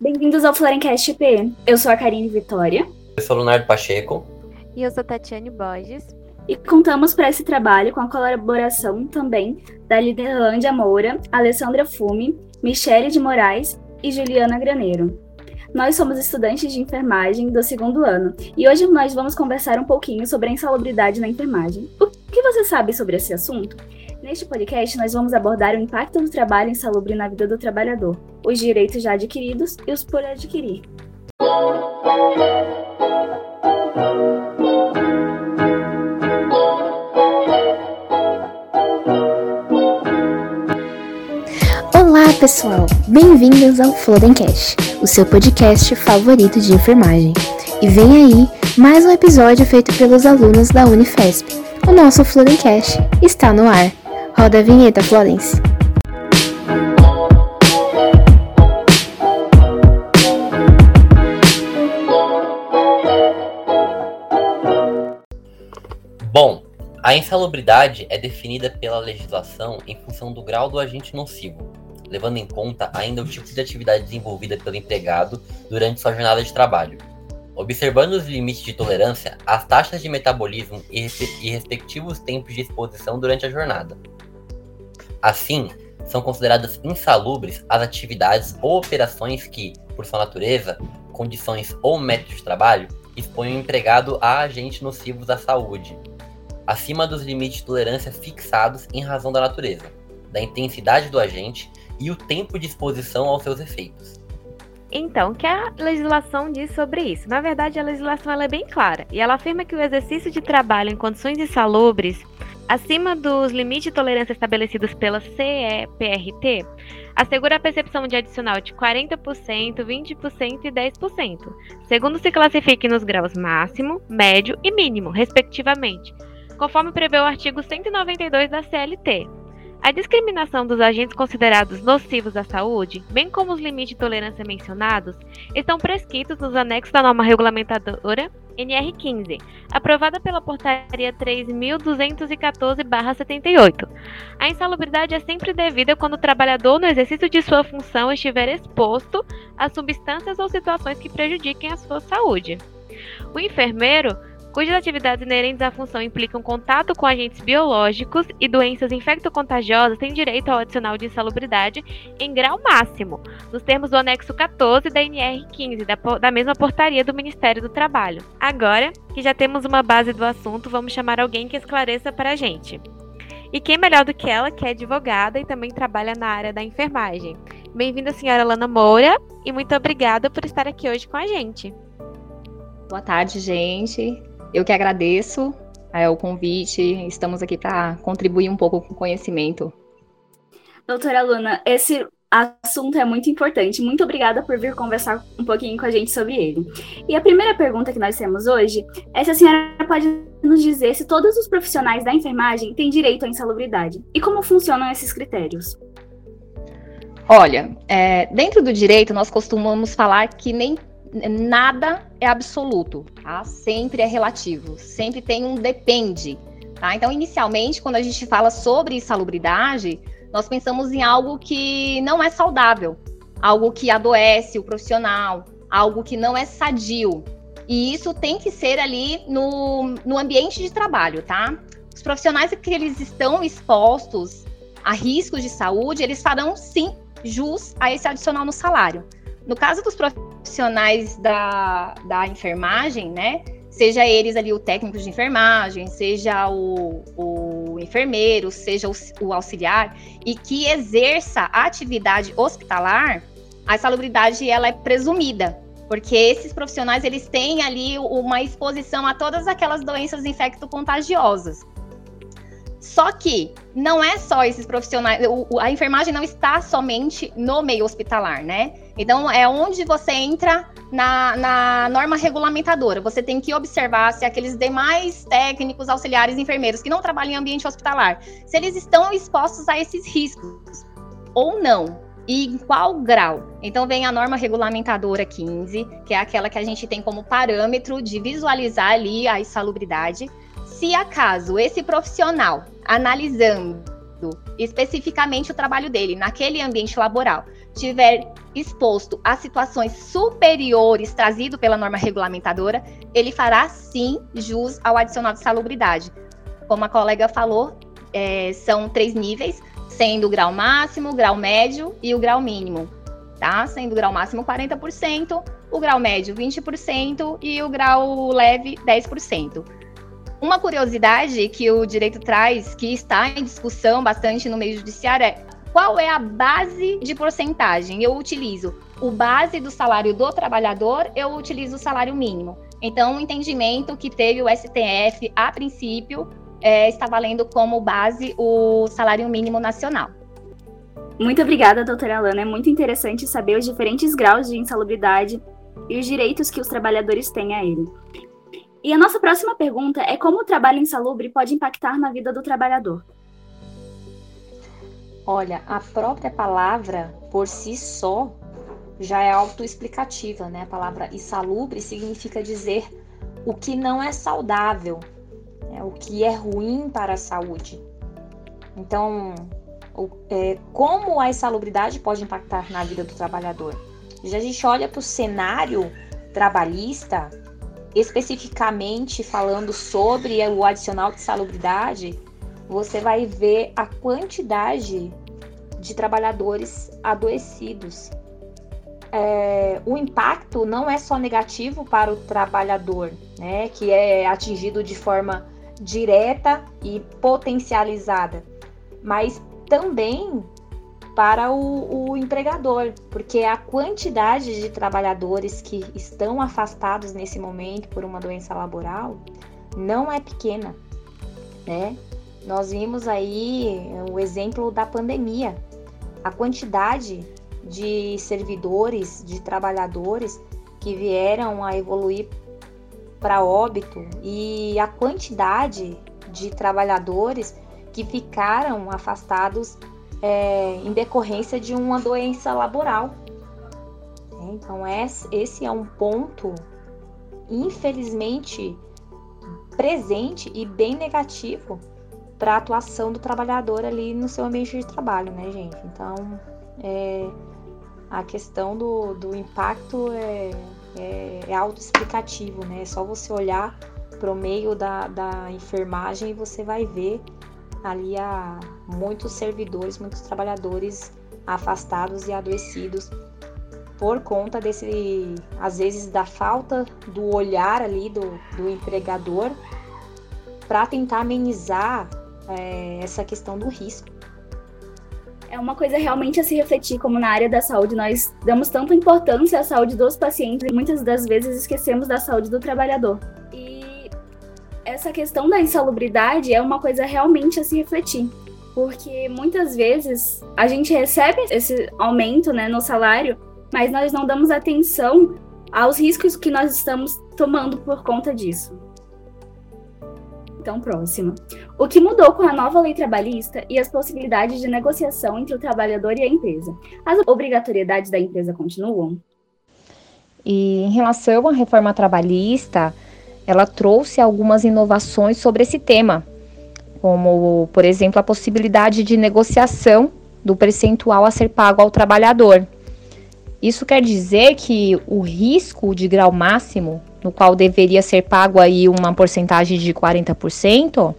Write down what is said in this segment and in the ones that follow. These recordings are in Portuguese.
Bem-vindos ao Florencast IP. Eu sou a Karine Vitória. Eu sou o Leonardo Pacheco. E eu sou Tatiane Borges. E contamos para esse trabalho com a colaboração também da Liderlândia Moura, Alessandra Fume, Michele de Moraes e Juliana Graneiro. Nós somos estudantes de enfermagem do segundo ano e hoje nós vamos conversar um pouquinho sobre a insalubridade na enfermagem. O que você sabe sobre esse assunto? Neste podcast, nós vamos abordar o impacto do trabalho insalubre na vida do trabalhador, os direitos já adquiridos e os por adquirir. Olá, pessoal! Bem-vindos ao Flodencast, o seu podcast favorito de enfermagem. E vem aí mais um episódio feito pelos alunos da Unifesp. O nosso Flodencast está no ar. Roda a vinheta, Florence. Bom, a insalubridade é definida pela legislação em função do grau do agente nocivo, levando em conta ainda o tipo de atividade desenvolvida pelo empregado durante sua jornada de trabalho. Observando os limites de tolerância, as taxas de metabolismo e, e respectivos tempos de exposição durante a jornada. Assim, são consideradas insalubres as atividades ou operações que, por sua natureza, condições ou métodos de trabalho, expõem o empregado a agentes nocivos à saúde, acima dos limites de tolerância fixados em razão da natureza, da intensidade do agente e o tempo de exposição aos seus efeitos. Então, o que a legislação diz sobre isso? Na verdade, a legislação é bem clara e ela afirma que o exercício de trabalho em condições insalubres acima dos limites de tolerância estabelecidos pela CEPRT, assegura a percepção de adicional de 40%, 20% e 10%, segundo se classifique nos graus máximo, médio e mínimo, respectivamente, conforme prevê o artigo 192 da CLT. A discriminação dos agentes considerados nocivos à saúde, bem como os limites de tolerância mencionados, estão prescritos nos anexos da norma regulamentadora NR15, aprovada pela Portaria 3.214-78. A insalubridade é sempre devida quando o trabalhador, no exercício de sua função, estiver exposto a substâncias ou situações que prejudiquem a sua saúde. O enfermeiro cujas atividades inerentes à função implicam contato com agentes biológicos e doenças infectocontagiosas têm direito ao adicional de insalubridade em grau máximo, nos termos do anexo 14 da NR 15, da, da mesma portaria do Ministério do Trabalho. Agora que já temos uma base do assunto, vamos chamar alguém que esclareça para a gente. E quem melhor do que ela, que é advogada e também trabalha na área da enfermagem. Bem-vinda, senhora Lana Moura, e muito obrigada por estar aqui hoje com a gente. Boa tarde, gente. Eu que agradeço é, o convite. Estamos aqui para contribuir um pouco com o conhecimento. Doutora Luna, esse assunto é muito importante. Muito obrigada por vir conversar um pouquinho com a gente sobre ele. E a primeira pergunta que nós temos hoje é se a senhora pode nos dizer se todos os profissionais da enfermagem têm direito à insalubridade e como funcionam esses critérios. Olha, é, dentro do direito nós costumamos falar que nem nada é absoluto, tá? Sempre é relativo, sempre tem um depende, tá? Então, inicialmente, quando a gente fala sobre insalubridade, nós pensamos em algo que não é saudável, algo que adoece o profissional, algo que não é sadio. E isso tem que ser ali no, no ambiente de trabalho, tá? Os profissionais que eles estão expostos a riscos de saúde, eles farão sim jus a esse adicional no salário. No caso dos profissionais da, da enfermagem, né? Seja eles ali o técnico de enfermagem, seja o, o enfermeiro, seja o, o auxiliar, e que exerça a atividade hospitalar, a salubridade ela é presumida, porque esses profissionais eles têm ali uma exposição a todas aquelas doenças infecto-contagiosas. Só que não é só esses profissionais, a enfermagem não está somente no meio hospitalar, né? Então, é onde você entra na, na norma regulamentadora. Você tem que observar se aqueles demais técnicos, auxiliares, enfermeiros que não trabalham em ambiente hospitalar, se eles estão expostos a esses riscos ou não. E em qual grau? Então vem a norma regulamentadora 15, que é aquela que a gente tem como parâmetro de visualizar ali a insalubridade. Se acaso esse profissional analisando especificamente o trabalho dele naquele ambiente laboral tiver exposto a situações superiores trazido pela norma regulamentadora, ele fará sim jus ao adicional de salubridade. Como a colega falou, é, são três níveis, sendo o grau máximo, o grau médio e o grau mínimo. Tá? Sendo o grau máximo 40%, o grau médio 20% e o grau leve 10%. Uma curiosidade que o direito traz, que está em discussão bastante no meio judiciário, é qual é a base de porcentagem? Eu utilizo o base do salário do trabalhador, eu utilizo o salário mínimo. Então, o entendimento que teve o STF a princípio é, está valendo como base o salário mínimo nacional. Muito obrigada, doutora Alana. É muito interessante saber os diferentes graus de insalubridade e os direitos que os trabalhadores têm a ele. E a nossa próxima pergunta é como o trabalho insalubre pode impactar na vida do trabalhador. Olha, a própria palavra por si só já é autoexplicativa, né? A palavra insalubre significa dizer o que não é saudável, né? o que é ruim para a saúde. Então, é, como a insalubridade pode impactar na vida do trabalhador? Já a gente olha para o cenário trabalhista, especificamente falando sobre o adicional de salubridade, você vai ver a quantidade de trabalhadores adoecidos. É, o impacto não é só negativo para o trabalhador, né, que é atingido de forma direta e potencializada, mas também para o, o, empregador, porque a quantidade de trabalhadores que estão afastados nesse momento por uma doença laboral não é pequena, né? Nós vimos aí o exemplo da pandemia, a quantidade de servidores, de trabalhadores que vieram a evoluir para óbito e a quantidade de trabalhadores que ficaram afastados é, em decorrência de uma doença laboral. Então, esse é um ponto, infelizmente, presente e bem negativo para a atuação do trabalhador ali no seu ambiente de trabalho, né, gente? Então, é, a questão do, do impacto é, é, é autoexplicativo, né? É só você olhar para o meio da, da enfermagem e você vai ver ali a muitos servidores, muitos trabalhadores afastados e adoecidos por conta desse, às vezes, da falta do olhar ali do, do empregador para tentar amenizar é, essa questão do risco. É uma coisa realmente a se refletir, como na área da saúde nós damos tanta importância à saúde dos pacientes e muitas das vezes esquecemos da saúde do trabalhador. E essa questão da insalubridade é uma coisa realmente a se refletir, porque muitas vezes a gente recebe esse aumento né, no salário, mas nós não damos atenção aos riscos que nós estamos tomando por conta disso. Então, próxima. O que mudou com a nova lei trabalhista e as possibilidades de negociação entre o trabalhador e a empresa? As obrigatoriedades da empresa continuam? E em relação à reforma trabalhista, ela trouxe algumas inovações sobre esse tema, como, por exemplo, a possibilidade de negociação do percentual a ser pago ao trabalhador. Isso quer dizer que o risco de grau máximo no qual deveria ser pago aí uma porcentagem de 40%,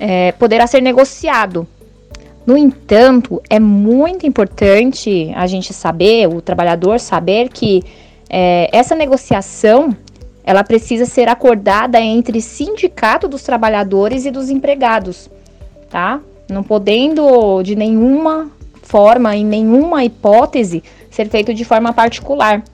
é, poderá ser negociado. No entanto, é muito importante a gente saber, o trabalhador saber que é, essa negociação ela precisa ser acordada entre sindicato dos trabalhadores e dos empregados, tá? Não podendo de nenhuma forma, em nenhuma hipótese, ser feito de forma particular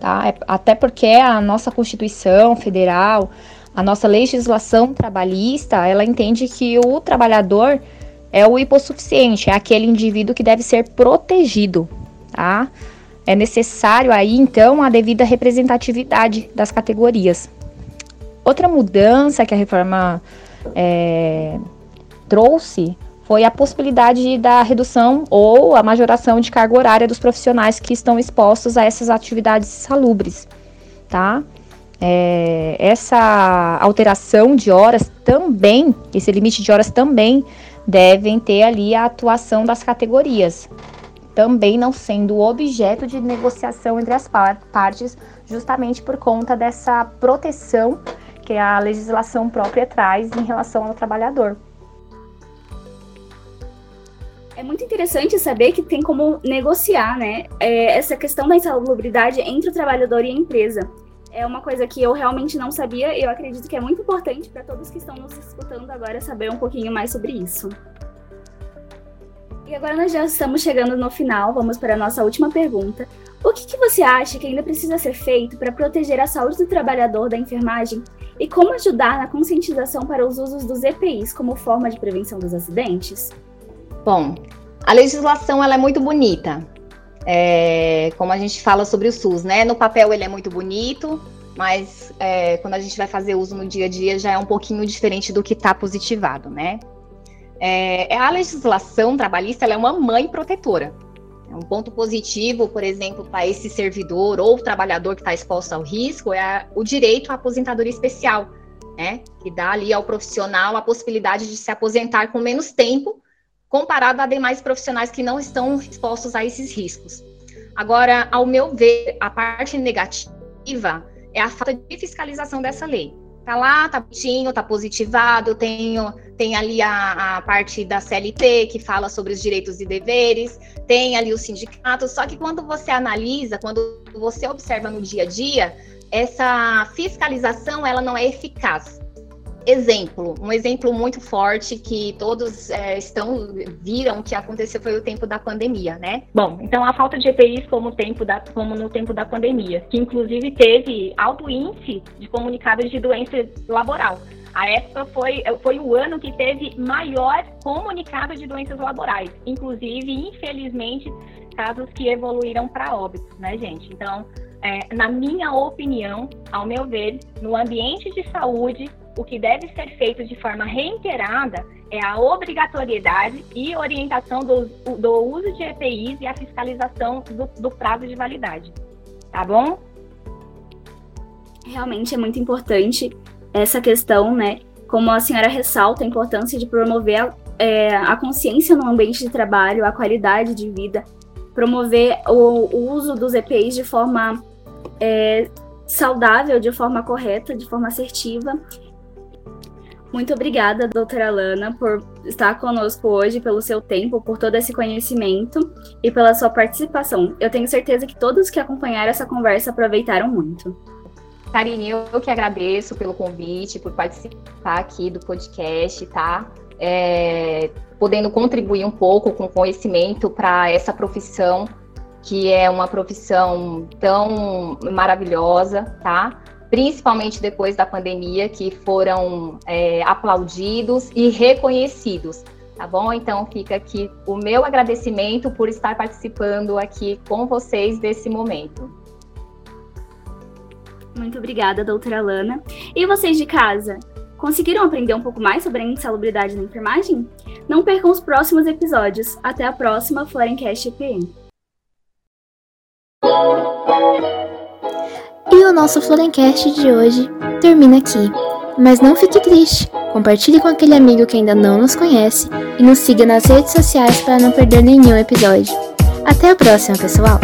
tá? É, até porque a nossa Constituição Federal, a nossa legislação trabalhista, ela entende que o trabalhador é o hipossuficiente, é aquele indivíduo que deve ser protegido, tá? É necessário aí, então, a devida representatividade das categorias. Outra mudança que a reforma é, trouxe foi a possibilidade da redução ou a majoração de carga horária dos profissionais que estão expostos a essas atividades salubres, tá? É, essa alteração de horas também, esse limite de horas também devem ter ali a atuação das categorias, também não sendo objeto de negociação entre as par partes, justamente por conta dessa proteção que a legislação própria traz em relação ao trabalhador. É muito interessante saber que tem como negociar, né, é, essa questão da insalubridade entre o trabalhador e a empresa. É uma coisa que eu realmente não sabia e eu acredito que é muito importante para todos que estão nos escutando agora saber um pouquinho mais sobre isso. E agora nós já estamos chegando no final, vamos para a nossa última pergunta. O que, que você acha que ainda precisa ser feito para proteger a saúde do trabalhador da enfermagem e como ajudar na conscientização para os usos dos EPIs como forma de prevenção dos acidentes? Bom, a legislação ela é muito bonita, é, como a gente fala sobre o SUS, né? No papel ele é muito bonito, mas é, quando a gente vai fazer uso no dia a dia já é um pouquinho diferente do que está positivado, né? É, a legislação trabalhista é uma mãe protetora. É um ponto positivo, por exemplo, para esse servidor ou trabalhador que está exposto ao risco é o direito à aposentadoria especial, né? Que dá ali ao profissional a possibilidade de se aposentar com menos tempo comparado a demais profissionais que não estão expostos a esses riscos. Agora, ao meu ver, a parte negativa é a falta de fiscalização dessa lei tá lá, tá bonitinho, tá positivado, tem, tem ali a, a, parte da CLT que fala sobre os direitos e deveres, tem ali o sindicato, só que quando você analisa, quando você observa no dia a dia, essa fiscalização ela não é eficaz. Exemplo, um exemplo muito forte que todos é, estão viram que aconteceu foi o tempo da pandemia, né? Bom, então a falta de EPIs como, tempo da, como no tempo da pandemia, que inclusive teve alto índice de comunicados de doença laboral. A época foi, foi o ano que teve maior comunicado de doenças laborais, inclusive, infelizmente, casos que evoluíram para óbitos, né, gente? Então, é, na minha opinião, ao meu ver, no ambiente de saúde, o que deve ser feito de forma reiterada é a obrigatoriedade e orientação do, do uso de EPIs e a fiscalização do, do prazo de validade. Tá bom? Realmente é muito importante essa questão, né? Como a senhora ressalta a importância de promover a, é, a consciência no ambiente de trabalho, a qualidade de vida, promover o, o uso dos EPIs de forma é, saudável, de forma correta, de forma assertiva muito obrigada, doutora Lana, por estar conosco hoje, pelo seu tempo, por todo esse conhecimento e pela sua participação. Eu tenho certeza que todos que acompanharam essa conversa aproveitaram muito. Karine, eu que agradeço pelo convite, por participar aqui do podcast, tá? É, podendo contribuir um pouco com conhecimento para essa profissão, que é uma profissão tão maravilhosa, tá? Principalmente depois da pandemia, que foram é, aplaudidos e reconhecidos. Tá bom? Então fica aqui o meu agradecimento por estar participando aqui com vocês desse momento. Muito obrigada, doutora Lana. E vocês de casa? Conseguiram aprender um pouco mais sobre a insalubridade na enfermagem? Não percam os próximos episódios. Até a próxima Florencast EPM. O nosso Florencast de hoje termina aqui. Mas não fique triste, compartilhe com aquele amigo que ainda não nos conhece e nos siga nas redes sociais para não perder nenhum episódio. Até a próxima, pessoal!